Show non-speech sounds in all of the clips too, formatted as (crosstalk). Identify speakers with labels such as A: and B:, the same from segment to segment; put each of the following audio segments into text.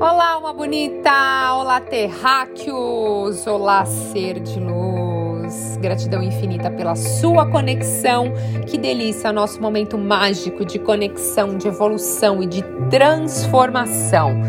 A: Olá, uma bonita! Olá, terráqueos! Olá, ser de luz! Gratidão infinita pela sua conexão. Que delícia! Nosso momento mágico de conexão, de evolução e de transformação.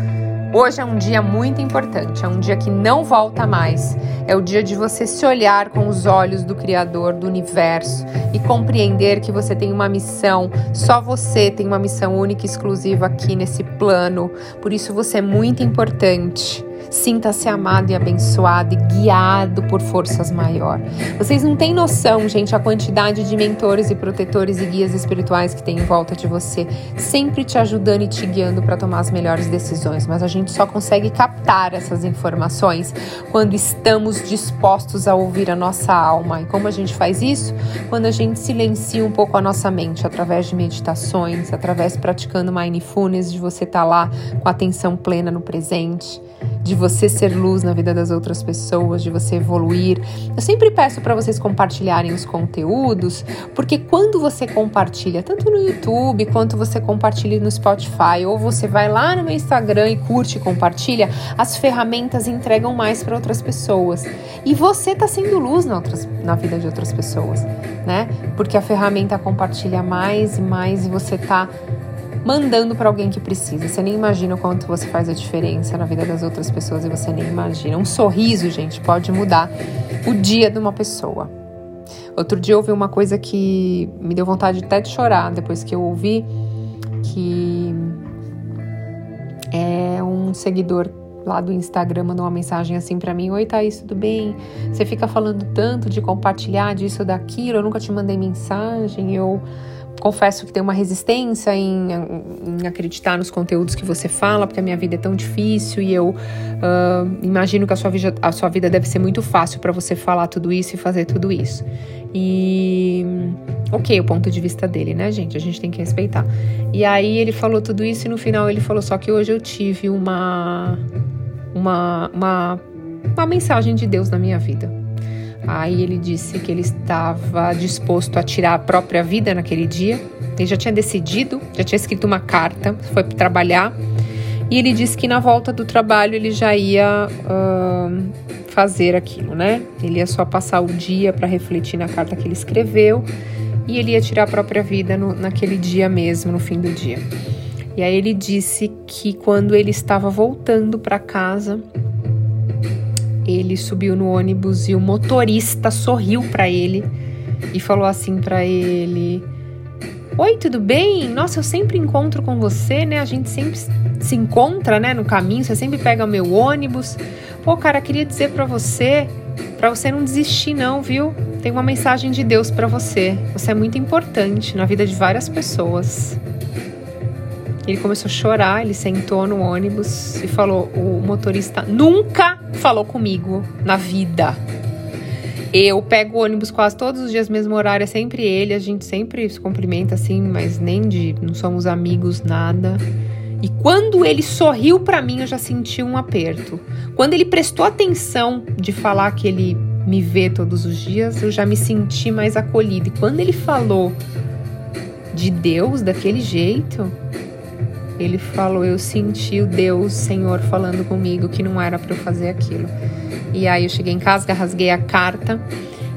A: Hoje é um dia muito importante, é um dia que não volta mais. É o dia de você se olhar com os olhos do Criador do universo e compreender que você tem uma missão, só você tem uma missão única e exclusiva aqui nesse plano. Por isso você é muito importante. Sinta-se amado e abençoado e guiado por forças maiores. Vocês não têm noção, gente, a quantidade de mentores e protetores e guias espirituais que tem em volta de você, sempre te ajudando e te guiando para tomar as melhores decisões. Mas a gente só consegue captar essas informações quando estamos dispostos a ouvir a nossa alma. E como a gente faz isso? Quando a gente silencia um pouco a nossa mente através de meditações, através praticando mindfulness, de você estar tá lá com atenção plena no presente de você ser luz na vida das outras pessoas, de você evoluir. Eu sempre peço para vocês compartilharem os conteúdos, porque quando você compartilha, tanto no YouTube quanto você compartilha no Spotify, ou você vai lá no meu Instagram e curte e compartilha, as ferramentas entregam mais para outras pessoas. E você está sendo luz na, outras, na vida de outras pessoas, né? Porque a ferramenta compartilha mais e mais e você está mandando para alguém que precisa. Você nem imagina o quanto você faz a diferença na vida das outras pessoas e você nem imagina. Um sorriso, gente, pode mudar o dia de uma pessoa. Outro dia eu ouvi uma coisa que me deu vontade até de chorar depois que eu ouvi que é um seguidor lá do Instagram mandou uma mensagem assim para mim: Oi, Thaís, tudo bem? Você fica falando tanto de compartilhar disso, daquilo, eu nunca te mandei mensagem, eu confesso que tenho uma resistência em, em, acreditar nos conteúdos que você fala, porque a minha vida é tão difícil e eu uh, imagino que a sua, vida, a sua vida deve ser muito fácil para você falar tudo isso e fazer tudo isso. E ok, o ponto de vista dele, né, gente? A gente tem que respeitar. E aí ele falou tudo isso e no final ele falou só que hoje eu tive uma uma, uma, uma mensagem de Deus na minha vida. Aí ele disse que ele estava disposto a tirar a própria vida naquele dia. Ele já tinha decidido, já tinha escrito uma carta, foi trabalhar. E ele disse que na volta do trabalho ele já ia uh, fazer aquilo, né? Ele ia só passar o dia para refletir na carta que ele escreveu e ele ia tirar a própria vida no, naquele dia mesmo, no fim do dia. E aí ele disse que quando ele estava voltando para casa, ele subiu no ônibus e o motorista sorriu para ele e falou assim para ele: Oi, tudo bem? Nossa, eu sempre encontro com você, né? A gente sempre se encontra, né, no caminho, você sempre pega o meu ônibus. Pô, cara, queria dizer para você, para você não desistir não, viu? Tem uma mensagem de Deus para você. Você é muito importante na vida de várias pessoas. Ele começou a chorar, ele sentou no ônibus e falou: o motorista nunca falou comigo na vida. Eu pego o ônibus quase todos os dias, mesmo horário, é sempre ele, a gente sempre se cumprimenta assim, mas nem de não somos amigos, nada. E quando ele sorriu para mim, eu já senti um aperto. Quando ele prestou atenção de falar que ele me vê todos os dias, eu já me senti mais acolhida. E quando ele falou de Deus daquele jeito, ele falou: Eu senti o Deus, Senhor, falando comigo que não era para eu fazer aquilo. E aí eu cheguei em casa, rasguei a carta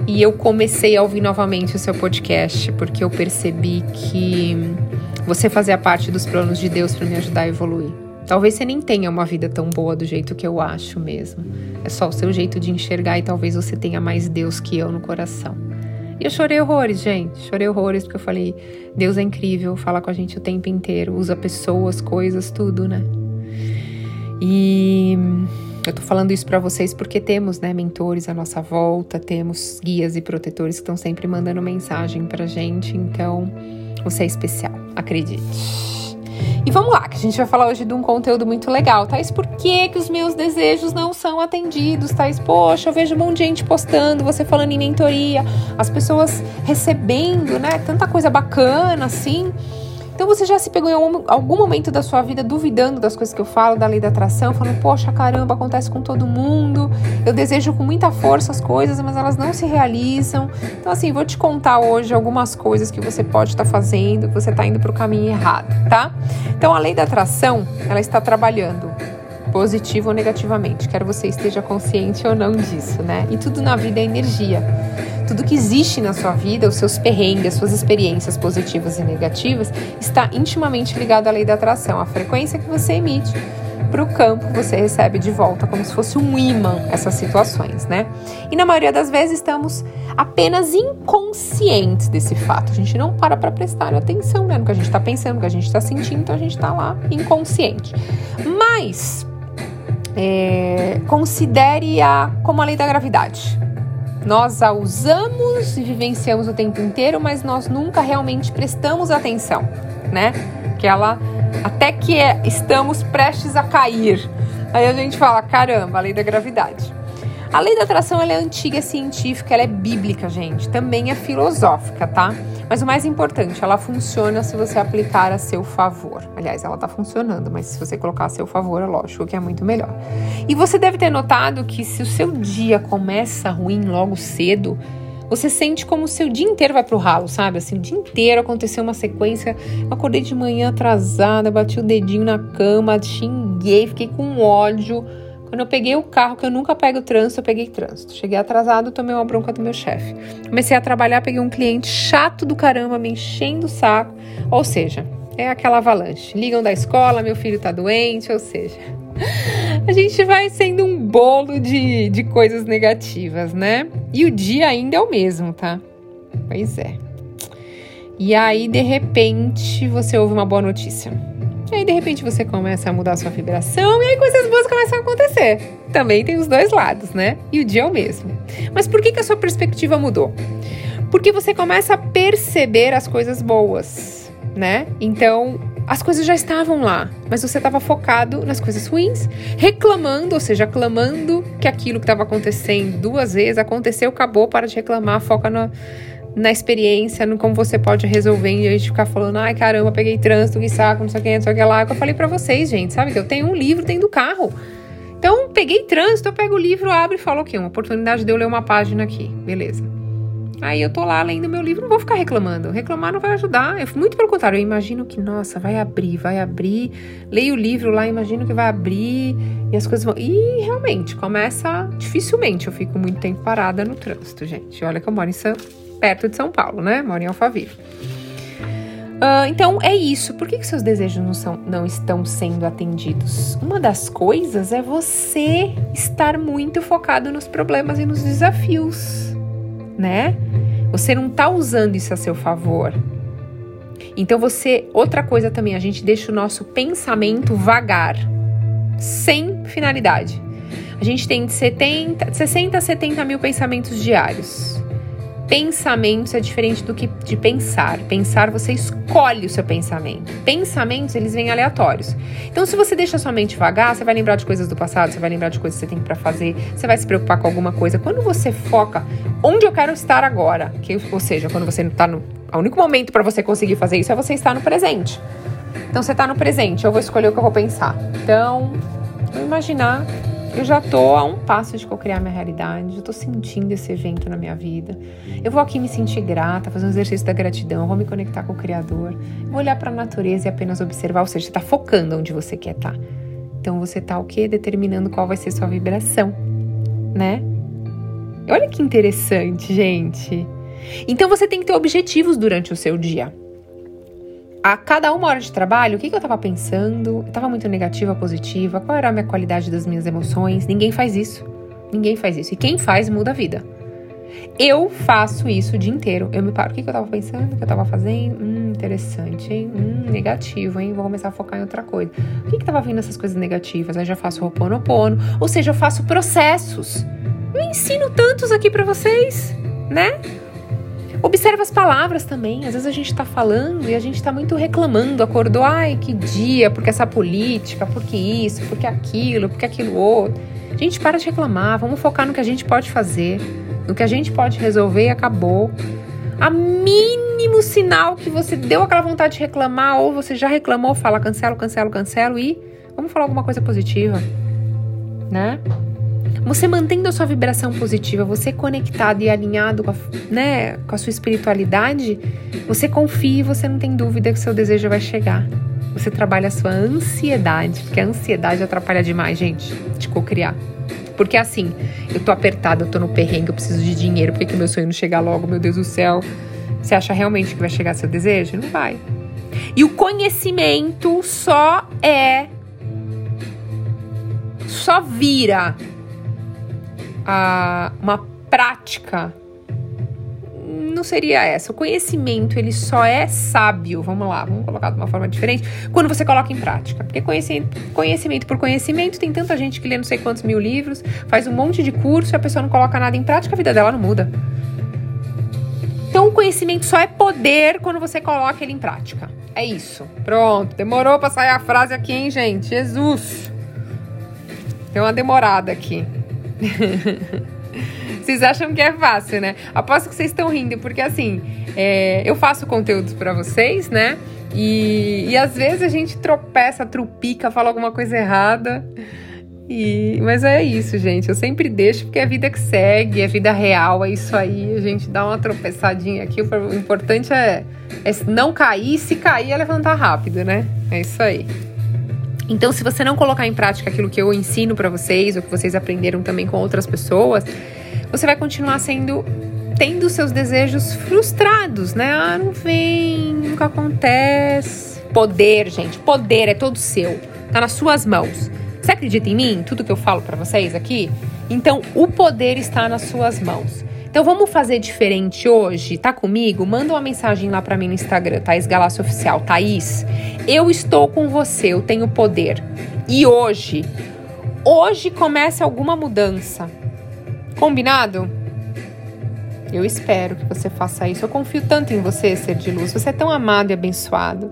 A: e eu comecei a ouvir novamente o seu podcast, porque eu percebi que você fazia parte dos planos de Deus para me ajudar a evoluir. Talvez você nem tenha uma vida tão boa do jeito que eu acho mesmo. É só o seu jeito de enxergar e talvez você tenha mais Deus que eu no coração. E eu chorei horrores, gente. Chorei horrores porque eu falei: Deus é incrível, fala com a gente o tempo inteiro, usa pessoas, coisas, tudo, né? E eu tô falando isso para vocês porque temos, né, mentores à nossa volta, temos guias e protetores que estão sempre mandando mensagem pra gente, então você é especial, acredite. E vamos lá, que a gente vai falar hoje de um conteúdo muito legal, Thais. Por que, que os meus desejos não são atendidos, Thais? Poxa, eu vejo um monte de gente postando, você falando em mentoria, as pessoas recebendo, né? Tanta coisa bacana assim. Então você já se pegou em algum, momento da sua vida duvidando das coisas que eu falo, da lei da atração, falando, poxa, caramba, acontece com todo mundo, eu desejo com muita força as coisas, mas elas não se realizam. Então, assim, vou te contar hoje algumas coisas que você pode estar fazendo, que você está indo para o caminho errado, tá? Então, a lei da atração, ela está trabalhando positivo ou negativamente. Quero você esteja consciente ou não disso, né? E tudo na vida é energia. Tudo que existe na sua vida, os seus perrengues, as suas experiências positivas e negativas, está intimamente ligado à lei da atração, à frequência que você emite para o campo, você recebe de volta como se fosse um imã essas situações, né? E na maioria das vezes estamos apenas inconscientes desse fato. A gente não para para prestar atenção né, no que a gente está pensando, no que a gente está sentindo, então a gente está lá inconsciente. Mas é, considere-a como a lei da gravidade. Nós a usamos e vivenciamos o tempo inteiro, mas nós nunca realmente prestamos atenção, né? Que ela até que é, estamos prestes a cair. Aí a gente fala, caramba, a lei da gravidade. A lei da atração ela é antiga, é científica, ela é bíblica, gente. Também é filosófica, tá? Mas o mais importante, ela funciona se você aplicar a seu favor. Aliás, ela tá funcionando, mas se você colocar a seu favor, é lógico que é muito melhor. E você deve ter notado que se o seu dia começa ruim logo cedo, você sente como o seu dia inteiro vai pro ralo, sabe? Assim, o dia inteiro aconteceu uma sequência. Eu acordei de manhã atrasada, bati o dedinho na cama, xinguei, fiquei com ódio. Quando eu peguei o carro, que eu nunca pego trânsito, eu peguei trânsito. Cheguei atrasado, tomei uma bronca do meu chefe. Comecei a trabalhar, peguei um cliente chato do caramba, me enchendo o saco. Ou seja, é aquela avalanche. Ligam da escola, meu filho tá doente, ou seja, (laughs) a gente vai sendo um bolo de, de coisas negativas, né? E o dia ainda é o mesmo, tá? Pois é. E aí, de repente, você ouve uma boa notícia. E aí, de repente, você começa a mudar a sua vibração e aí coisas boas começam a acontecer. Também tem os dois lados, né? E o dia é o mesmo. Mas por que, que a sua perspectiva mudou? Porque você começa a perceber as coisas boas, né? Então, as coisas já estavam lá, mas você estava focado nas coisas ruins, reclamando, ou seja, clamando que aquilo que estava acontecendo duas vezes aconteceu, acabou, para de reclamar, foca no, na experiência, no como você pode resolver, em vez de ficar falando, ai caramba, peguei trânsito, que saco, não sei o que, não sei o que lá. É que eu falei para vocês, gente, sabe? Que eu tenho um livro dentro do carro. Então, peguei trânsito, eu pego o livro, abro e falo, ok, uma oportunidade de eu ler uma página aqui, beleza. Aí eu tô lá lendo meu livro, não vou ficar reclamando. Reclamar não vai ajudar. Eu, muito pelo contrário, eu imagino que, nossa, vai abrir, vai abrir. Leio o livro lá, imagino que vai abrir e as coisas vão. E realmente, começa. Dificilmente eu fico muito tempo parada no trânsito, gente. Olha que eu moro em São, perto de São Paulo, né? Moro em Alphaville. Uh, então é isso. Por que, que seus desejos não, são, não estão sendo atendidos? Uma das coisas é você estar muito focado nos problemas e nos desafios né? Você não tá usando isso a seu favor. Então você, outra coisa também, a gente deixa o nosso pensamento vagar, sem finalidade. A gente tem de 70, 60 a 70 mil pensamentos diários. Pensamentos é diferente do que de pensar. Pensar, você escolhe o seu pensamento. Pensamentos, eles vêm aleatórios. Então, se você deixa sua mente vagar, você vai lembrar de coisas do passado, você vai lembrar de coisas que você tem para fazer, você vai se preocupar com alguma coisa. Quando você foca onde eu quero estar agora, que, ou seja, quando você não tá no. O único momento para você conseguir fazer isso é você estar no presente. Então, você tá no presente, eu vou escolher o que eu vou pensar. Então, vou imaginar eu já tô a um passo de co-criar minha realidade, eu tô sentindo esse evento na minha vida. Eu vou aqui me sentir grata, fazer um exercício da gratidão, vou me conectar com o Criador, vou olhar para a natureza e apenas observar, ou seja, você tá focando onde você quer estar. Tá. Então você tá o quê? Determinando qual vai ser sua vibração, né? Olha que interessante, gente. Então você tem que ter objetivos durante o seu dia a cada uma hora de trabalho, o que, que eu estava pensando? Estava muito negativa, positiva? Qual era a minha qualidade das minhas emoções? Ninguém faz isso. Ninguém faz isso. E quem faz muda a vida. Eu faço isso o dia inteiro. Eu me paro. O que, que eu estava pensando? O que eu estava fazendo? Hum, interessante, hein? Hum, negativo, hein? Vou começar a focar em outra coisa. O que estava vindo essas coisas negativas? Aí já faço o oponopono. Ou seja, eu faço processos. Eu ensino tantos aqui para vocês, né? Observa as palavras também. Às vezes a gente está falando e a gente está muito reclamando, acordou, ai que dia, porque essa política, porque isso, porque aquilo, porque aquilo outro. Gente, para de reclamar, vamos focar no que a gente pode fazer, no que a gente pode resolver e acabou. A mínimo sinal que você deu aquela vontade de reclamar ou você já reclamou, fala cancelo, cancelo, cancelo e vamos falar alguma coisa positiva, né? Você mantendo a sua vibração positiva, você conectado e alinhado com a, né, com a sua espiritualidade, você confia e você não tem dúvida que seu desejo vai chegar. você trabalha a sua ansiedade, porque a ansiedade atrapalha demais, gente, de cocriar. Porque assim, eu tô apertada, eu tô no perrengue, eu preciso de dinheiro, por que meu sonho não chegar logo, meu Deus do céu? Você acha realmente que vai chegar seu desejo? Não vai. E o conhecimento só é. Só vira a, uma prática não seria essa. O conhecimento, ele só é sábio, vamos lá, vamos colocar de uma forma diferente, quando você coloca em prática. Porque conhecimento, conhecimento por conhecimento, tem tanta gente que lê não sei quantos mil livros, faz um monte de curso e a pessoa não coloca nada em prática, a vida dela não muda. Então, o conhecimento só é poder quando você coloca ele em prática. É isso. Pronto. Demorou pra sair a frase aqui, hein, gente? Jesus. Deu uma demorada aqui. (laughs) Vocês acham que é fácil, né? Aposto que vocês estão rindo, porque assim, é, eu faço conteúdos para vocês, né? E, e às vezes a gente tropeça, trupica, fala alguma coisa errada. E, mas é isso, gente. Eu sempre deixo porque é a vida que segue, é vida real, é isso aí. A gente dá uma tropeçadinha aqui. O importante é, é não cair, se cair é levantar rápido, né? É isso aí. Então, se você não colocar em prática aquilo que eu ensino para vocês, ou que vocês aprenderam também com outras pessoas, você vai continuar sendo tendo seus desejos frustrados, né? Ah, não vem, nunca acontece. Poder, gente, poder é todo seu. Tá nas suas mãos. Você acredita em mim? Tudo que eu falo para vocês aqui? Então, o poder está nas suas mãos. Então vamos fazer diferente hoje? Tá comigo? Manda uma mensagem lá para mim no Instagram, Thaís Galácio Oficial. Thaís, eu estou com você, eu tenho poder. E hoje, hoje começa alguma mudança. Combinado? Eu espero que você faça isso. Eu confio tanto em você, ser de luz. Você é tão amado e abençoado.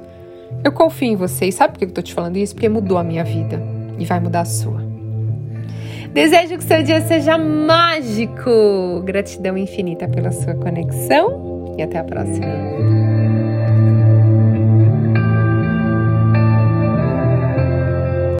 A: Eu confio em você. E sabe por que eu tô te falando isso? Porque mudou a minha vida e vai mudar a sua. Desejo que seu dia seja mágico. Gratidão infinita pela sua conexão e até a próxima.